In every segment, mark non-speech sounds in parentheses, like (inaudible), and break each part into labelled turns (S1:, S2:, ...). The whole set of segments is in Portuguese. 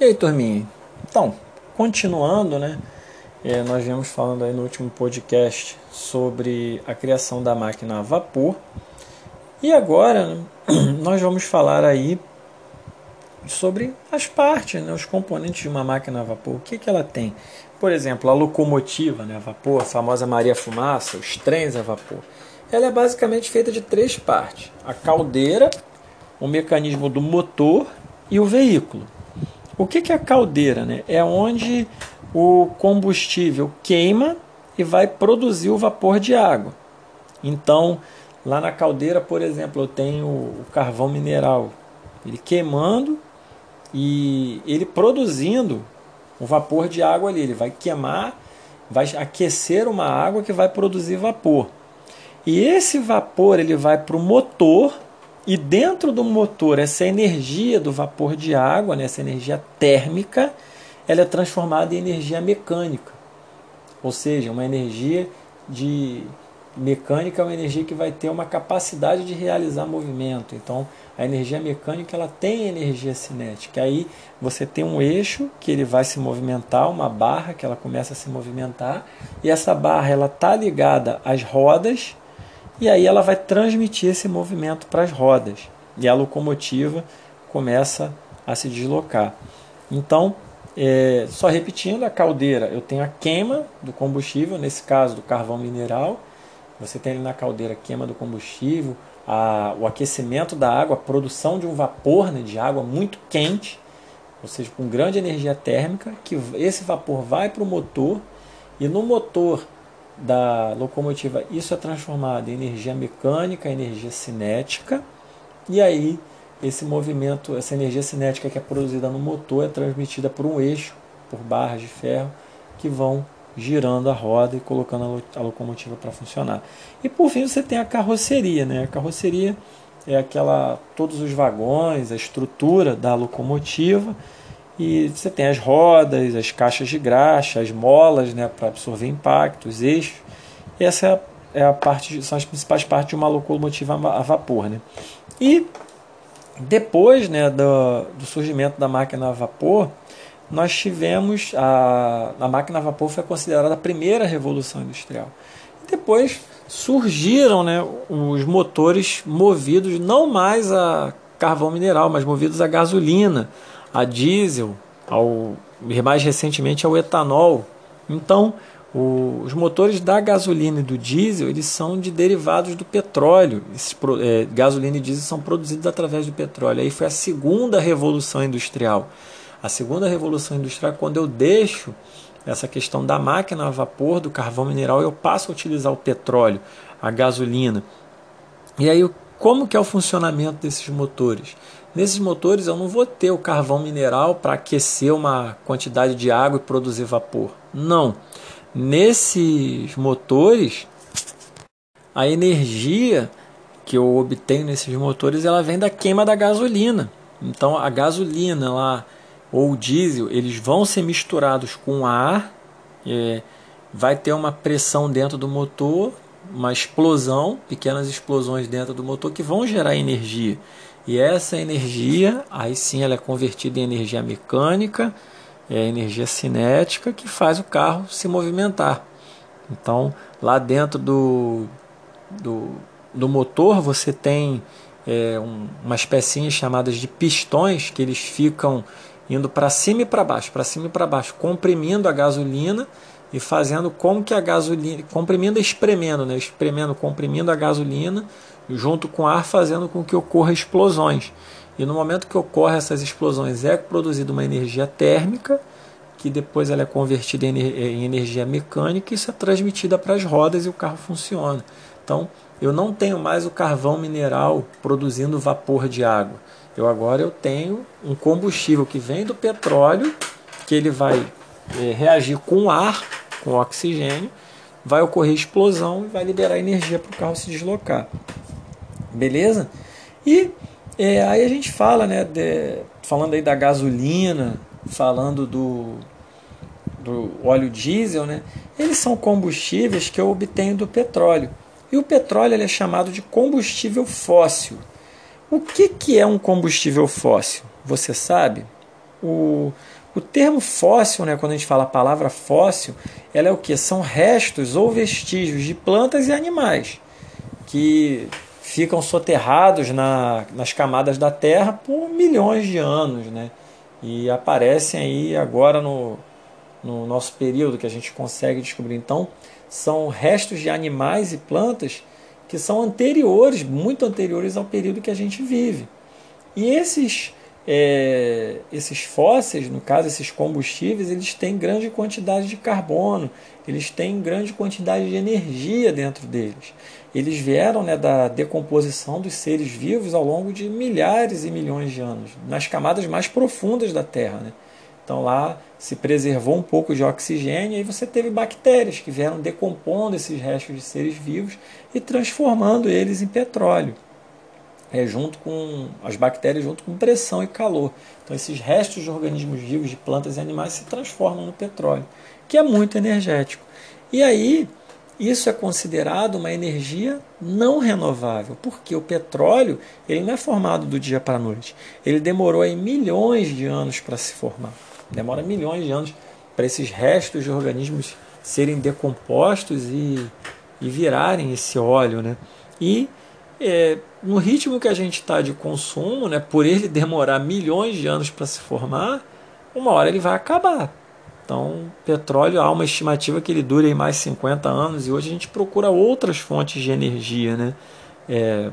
S1: E aí, turminha? Então, continuando, né? É, nós viemos falando aí no último podcast sobre a criação da máquina a vapor. E agora né, (clears throat) nós vamos falar aí sobre as partes, né, os componentes de uma máquina a vapor. O que, que ela tem? Por exemplo, a locomotiva né, a vapor, a famosa Maria Fumaça, os trens a vapor. Ela é basicamente feita de três partes: a caldeira, o mecanismo do motor e o veículo. O que é a caldeira? Né? É onde o combustível queima e vai produzir o vapor de água. Então, lá na caldeira, por exemplo, eu tenho o carvão mineral, ele queimando e ele produzindo o vapor de água ali. Ele vai queimar, vai aquecer uma água que vai produzir vapor. E esse vapor ele vai para o motor e dentro do motor, essa energia do vapor de água, né, essa energia térmica, ela é transformada em energia mecânica. Ou seja, uma energia de mecânica é uma energia que vai ter uma capacidade de realizar movimento. Então, a energia mecânica ela tem energia cinética. Aí você tem um eixo que ele vai se movimentar, uma barra que ela começa a se movimentar, e essa barra ela está ligada às rodas e aí ela vai transmitir esse movimento para as rodas e a locomotiva começa a se deslocar. Então, é, só repetindo, a caldeira eu tenho a queima do combustível, nesse caso do carvão mineral. Você tem ali na caldeira a queima do combustível, a, o aquecimento da água, a produção de um vapor né, de água muito quente, ou seja, com grande energia térmica, que esse vapor vai para o motor e no motor da locomotiva, isso é transformado em energia mecânica, energia cinética, e aí esse movimento, essa energia cinética que é produzida no motor é transmitida por um eixo, por barras de ferro, que vão girando a roda e colocando a locomotiva para funcionar. E por fim você tem a carroceria, né? A carroceria é aquela todos os vagões, a estrutura da locomotiva e você tem as rodas, as caixas de graxa, as molas né, para absorver impacto, os eixos. E essa é a parte, são as principais partes de uma locomotiva a vapor. Né? E depois né, do, do surgimento da máquina a vapor, nós tivemos a, a máquina a vapor foi considerada a primeira revolução industrial. Depois surgiram né, os motores movidos não mais a carvão mineral, mas movidos a gasolina a diesel, ao, mais recentemente ao etanol. Então, o, os motores da gasolina e do diesel eles são de derivados do petróleo. Esses, é, gasolina e diesel são produzidos através do petróleo. Aí foi a segunda revolução industrial. A segunda revolução industrial, quando eu deixo essa questão da máquina a vapor, do carvão mineral, eu passo a utilizar o petróleo, a gasolina. E aí, como que é o funcionamento desses motores? Nesses motores eu não vou ter o carvão mineral para aquecer uma quantidade de água e produzir vapor. Não. Nesses motores, a energia que eu obtenho nesses motores ela vem da queima da gasolina. Então a gasolina lá ou o diesel eles vão ser misturados com ar, é, vai ter uma pressão dentro do motor, uma explosão, pequenas explosões dentro do motor que vão gerar energia. E essa energia, aí sim, ela é convertida em energia mecânica, é energia cinética que faz o carro se movimentar. Então, lá dentro do, do, do motor você tem é, um, umas pecinhas chamadas de pistões que eles ficam indo para cima e para baixo, para cima e para baixo, comprimindo a gasolina e fazendo com que a gasolina, comprimindo e espremendo, né? espremendo, comprimindo a gasolina junto com ar, fazendo com que ocorra explosões. E no momento que ocorrem essas explosões, é produzida uma energia térmica, que depois ela é convertida em energia mecânica e isso é transmitida para as rodas e o carro funciona. Então, eu não tenho mais o carvão mineral produzindo vapor de água. Eu agora eu tenho um combustível que vem do petróleo, que ele vai é, reagir com ar, com oxigênio, vai ocorrer explosão e vai liberar energia para o carro se deslocar. Beleza? E é, aí a gente fala, né, de, falando aí da gasolina, falando do, do óleo diesel, né, eles são combustíveis que eu obtenho do petróleo. E o petróleo é chamado de combustível fóssil. O que, que é um combustível fóssil? Você sabe? o, o termo fóssil, né, quando a gente fala a palavra fóssil, ela é o que? São restos ou vestígios de plantas e animais que ficam soterrados na, nas camadas da Terra por milhões de anos, né? E aparecem aí agora no, no nosso período que a gente consegue descobrir. Então, são restos de animais e plantas que são anteriores, muito anteriores ao período que a gente vive. E esses é, esses fósseis, no caso, esses combustíveis, eles têm grande quantidade de carbono, eles têm grande quantidade de energia dentro deles. Eles vieram né, da decomposição dos seres vivos ao longo de milhares e milhões de anos, nas camadas mais profundas da Terra. Né? Então lá se preservou um pouco de oxigênio e você teve bactérias que vieram decompondo esses restos de seres vivos e transformando eles em petróleo é, junto com as bactérias, junto com pressão e calor. Então, esses restos de organismos vivos, de plantas e animais, se transformam no petróleo, que é muito energético. E aí, isso é considerado uma energia não renovável, porque o petróleo ele não é formado do dia para a noite. Ele demorou aí milhões de anos para se formar. Demora milhões de anos para esses restos de organismos serem decompostos e, e virarem esse óleo. Né? E é, no ritmo que a gente está de consumo, né, por ele demorar milhões de anos para se formar, uma hora ele vai acabar. Então, petróleo há uma estimativa que ele dure mais 50 anos e hoje a gente procura outras fontes de energia, né? É,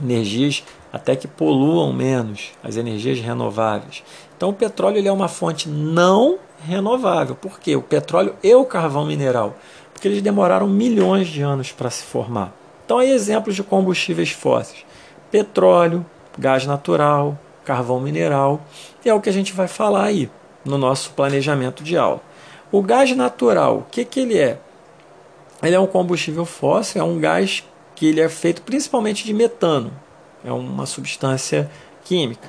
S1: energias até que poluam menos, as energias renováveis. Então, o petróleo ele é uma fonte não renovável. Por quê? O petróleo e o carvão mineral, porque eles demoraram milhões de anos para se formar. Então, aí exemplos de combustíveis fósseis: petróleo, gás natural, carvão mineral, e é o que a gente vai falar aí no nosso planejamento de aula. O gás natural, o que, que ele é? Ele é um combustível fóssil, é um gás que ele é feito principalmente de metano, é uma substância química.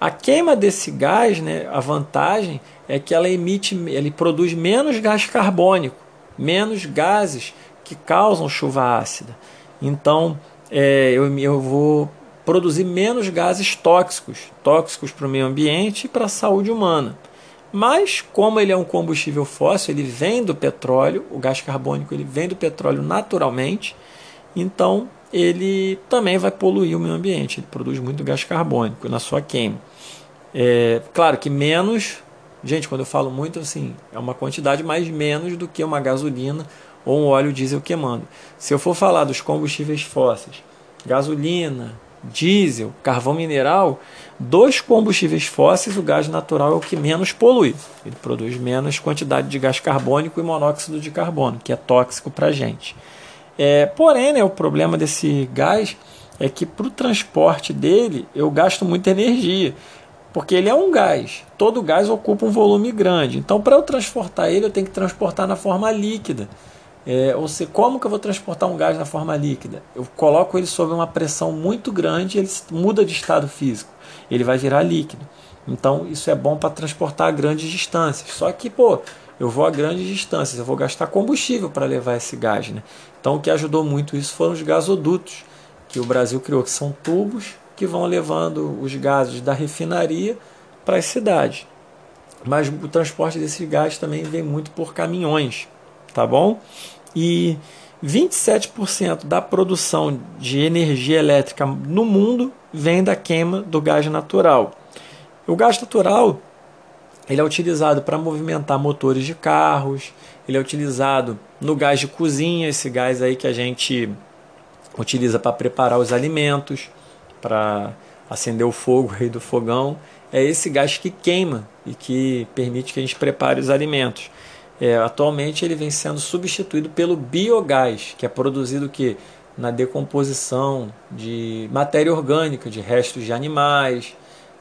S1: A queima desse gás, né, a vantagem é que ela emite, ele produz menos gás carbônico, menos gases que causam chuva ácida. Então, é, eu, eu vou produzir menos gases tóxicos, tóxicos para o meio ambiente e para a saúde humana. Mas, como ele é um combustível fóssil, ele vem do petróleo, o gás carbônico ele vem do petróleo naturalmente, então ele também vai poluir o meio ambiente, ele produz muito gás carbônico na sua queima. É, claro que menos, gente, quando eu falo muito assim, é uma quantidade mais menos do que uma gasolina ou um óleo diesel queimando. Se eu for falar dos combustíveis fósseis, gasolina, diesel, carvão mineral, dos combustíveis fósseis, o gás natural é o que menos polui. Ele produz menos quantidade de gás carbônico e monóxido de carbono, que é tóxico para a gente. É, porém, né, o problema desse gás é que para o transporte dele eu gasto muita energia, porque ele é um gás. Todo gás ocupa um volume grande. Então, para eu transportar ele, eu tenho que transportar na forma líquida. É, ou seja, como que eu vou transportar um gás na forma líquida? Eu coloco ele sob uma pressão muito grande, ele muda de estado físico, ele vai virar líquido. Então isso é bom para transportar a grandes distâncias. Só que, pô, eu vou a grandes distâncias, eu vou gastar combustível para levar esse gás. Né? Então o que ajudou muito isso foram os gasodutos que o Brasil criou, que são tubos que vão levando os gases da refinaria para as cidades. Mas o transporte desse gás também vem muito por caminhões tá bom? E 27% da produção de energia elétrica no mundo vem da queima do gás natural. O gás natural ele é utilizado para movimentar motores de carros, ele é utilizado no gás de cozinha, esse gás aí que a gente utiliza para preparar os alimentos, para acender o fogo aí do fogão. É esse gás que queima e que permite que a gente prepare os alimentos. É, atualmente ele vem sendo substituído pelo biogás, que é produzido que na decomposição de matéria orgânica, de restos de animais,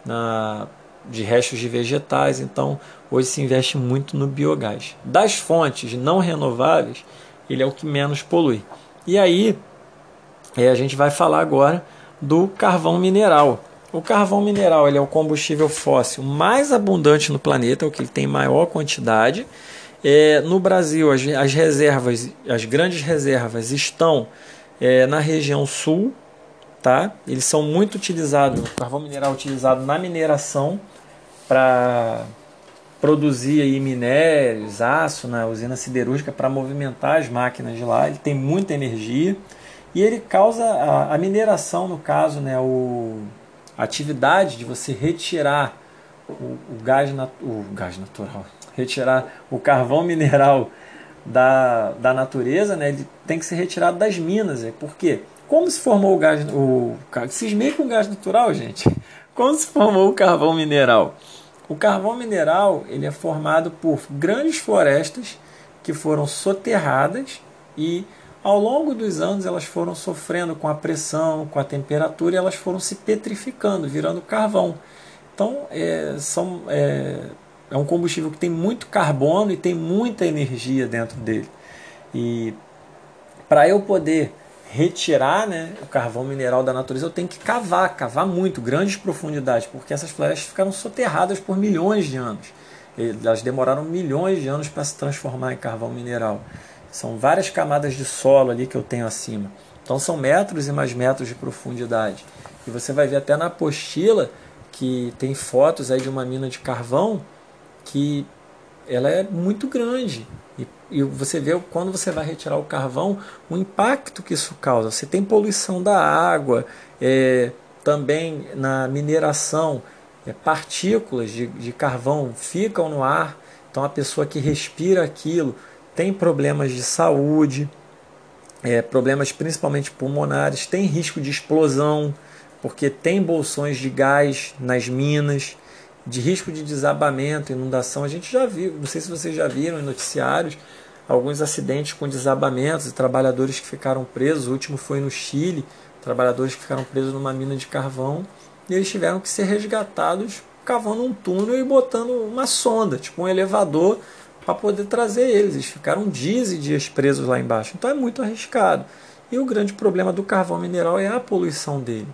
S1: na, de restos de vegetais. Então, hoje se investe muito no biogás. Das fontes não renováveis, ele é o que menos polui. E aí, é, a gente vai falar agora do carvão mineral. O carvão mineral ele é o combustível fóssil mais abundante no planeta, é o que ele tem maior quantidade é, no Brasil, as, as, reservas, as grandes reservas estão é, na região sul, tá? Eles são muito utilizados, o carvão mineral utilizado na mineração, para produzir aí minérios, aço na usina siderúrgica para movimentar as máquinas de lá. Ele tem muita energia e ele causa a, a mineração, no caso, né, o, a atividade de você retirar o, o, gás, nat, o gás natural, retirar o carvão mineral da, da natureza, né, ele tem que ser retirado das minas. É, por quê? Como se formou o gás, o, cismei com o gás natural, gente. (laughs) Como se formou o carvão mineral? O carvão mineral ele é formado por grandes florestas que foram soterradas e ao longo dos anos elas foram sofrendo com a pressão, com a temperatura e elas foram se petrificando, virando carvão. Então é, são, é, é um combustível que tem muito carbono e tem muita energia dentro dele. E para eu poder retirar né, o carvão mineral da natureza, eu tenho que cavar, cavar muito, grandes profundidades, porque essas florestas ficaram soterradas por milhões de anos. Elas demoraram milhões de anos para se transformar em carvão mineral. São várias camadas de solo ali que eu tenho acima. Então são metros e mais metros de profundidade. E você vai ver até na apostila que tem fotos aí de uma mina de carvão que ela é muito grande. E, e você vê quando você vai retirar o carvão, o impacto que isso causa. Você tem poluição da água, é, também na mineração, é, partículas de, de carvão ficam no ar. Então a pessoa que respira aquilo tem problemas de saúde, é, problemas principalmente pulmonares, tem risco de explosão, porque tem bolsões de gás nas minas de risco de desabamento, inundação. A gente já viu, não sei se vocês já viram em noticiários, alguns acidentes com desabamentos e trabalhadores que ficaram presos. O último foi no Chile, trabalhadores que ficaram presos numa mina de carvão e eles tiveram que ser resgatados cavando um túnel e botando uma sonda, tipo um elevador, para poder trazer eles. Eles ficaram dias e dias presos lá embaixo. Então é muito arriscado. E o grande problema do carvão mineral é a poluição dele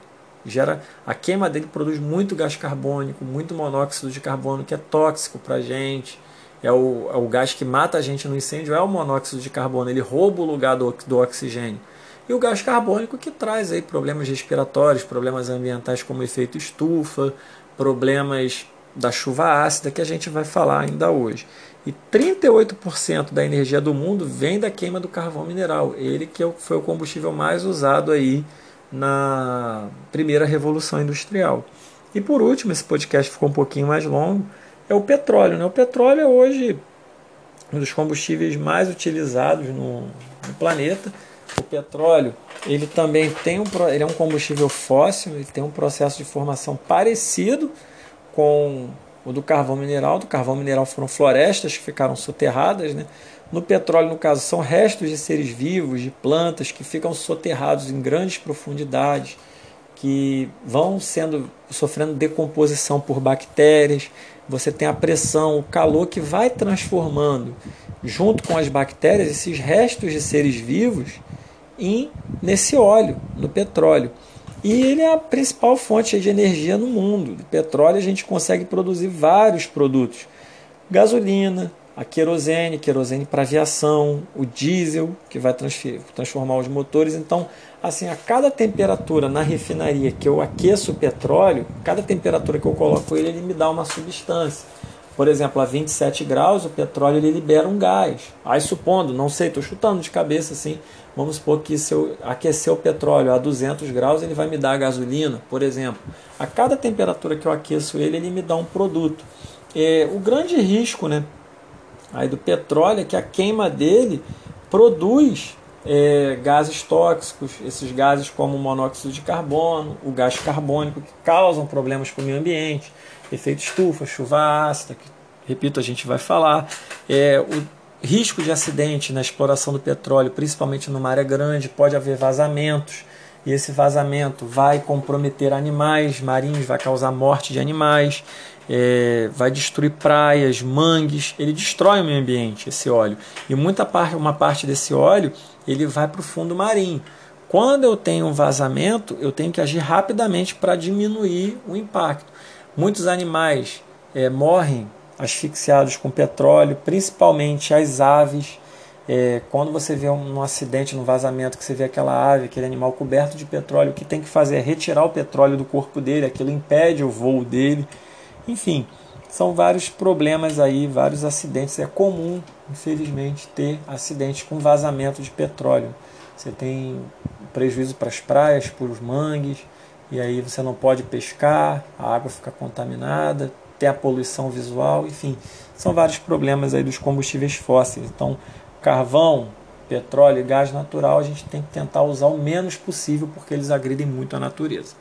S1: gera a queima dele produz muito gás carbônico, muito monóxido de carbono que é tóxico para a gente. É o, é o gás que mata a gente no incêndio é o monóxido de carbono, ele rouba o lugar do, do oxigênio. E o gás carbônico que traz aí problemas respiratórios, problemas ambientais como efeito estufa, problemas da chuva ácida que a gente vai falar ainda hoje. E 38% da energia do mundo vem da queima do carvão mineral, ele que é foi o combustível mais usado aí na primeira revolução industrial. E por último, esse podcast ficou um pouquinho mais longo, é o petróleo. Né? O petróleo é hoje um dos combustíveis mais utilizados no, no planeta. O petróleo ele também tem um, ele é um combustível fóssil, ele tem um processo de formação parecido com o do carvão mineral. Do carvão mineral foram florestas que ficaram soterradas, né? No petróleo, no caso, são restos de seres vivos, de plantas que ficam soterrados em grandes profundidades, que vão sendo sofrendo decomposição por bactérias. Você tem a pressão, o calor que vai transformando, junto com as bactérias, esses restos de seres vivos em nesse óleo, no petróleo. E ele é a principal fonte de energia no mundo. Do petróleo a gente consegue produzir vários produtos: gasolina, a querosene, querosene para aviação, o diesel, que vai transformar os motores. Então, assim, a cada temperatura na refinaria que eu aqueço o petróleo, cada temperatura que eu coloco ele, ele me dá uma substância. Por exemplo, a 27 graus, o petróleo ele libera um gás. Aí, supondo, não sei, estou chutando de cabeça assim, vamos supor que se eu aquecer o petróleo a 200 graus, ele vai me dar a gasolina, por exemplo. A cada temperatura que eu aqueço ele, ele me dá um produto. É, o grande risco, né, aí do petróleo é que a queima dele produz é, gases tóxicos, esses gases como o monóxido de carbono, o gás carbônico, que causam problemas para o meio ambiente, efeito estufa, chuva ácida, que, repito, a gente vai falar, é, o risco de acidente na exploração do petróleo, principalmente numa área grande, pode haver vazamentos, e esse vazamento vai comprometer animais marinhos, vai causar morte de animais, é, vai destruir praias, mangues, ele destrói o meio ambiente, esse óleo. E muita parte, uma parte desse óleo ele vai para o fundo marinho. Quando eu tenho um vazamento, eu tenho que agir rapidamente para diminuir o impacto. Muitos animais é, morrem asfixiados com petróleo, principalmente as aves. É, quando você vê um, um acidente, um vazamento, que você vê aquela ave, aquele animal coberto de petróleo, o que tem que fazer é retirar o petróleo do corpo dele, aquilo impede o voo dele. Enfim, são vários problemas aí, vários acidentes. É comum, infelizmente, ter acidentes com vazamento de petróleo. Você tem prejuízo para as praias, para os mangues, e aí você não pode pescar, a água fica contaminada, tem a poluição visual, enfim, são vários problemas aí dos combustíveis fósseis. Então, carvão, petróleo e gás natural a gente tem que tentar usar o menos possível porque eles agridem muito a natureza.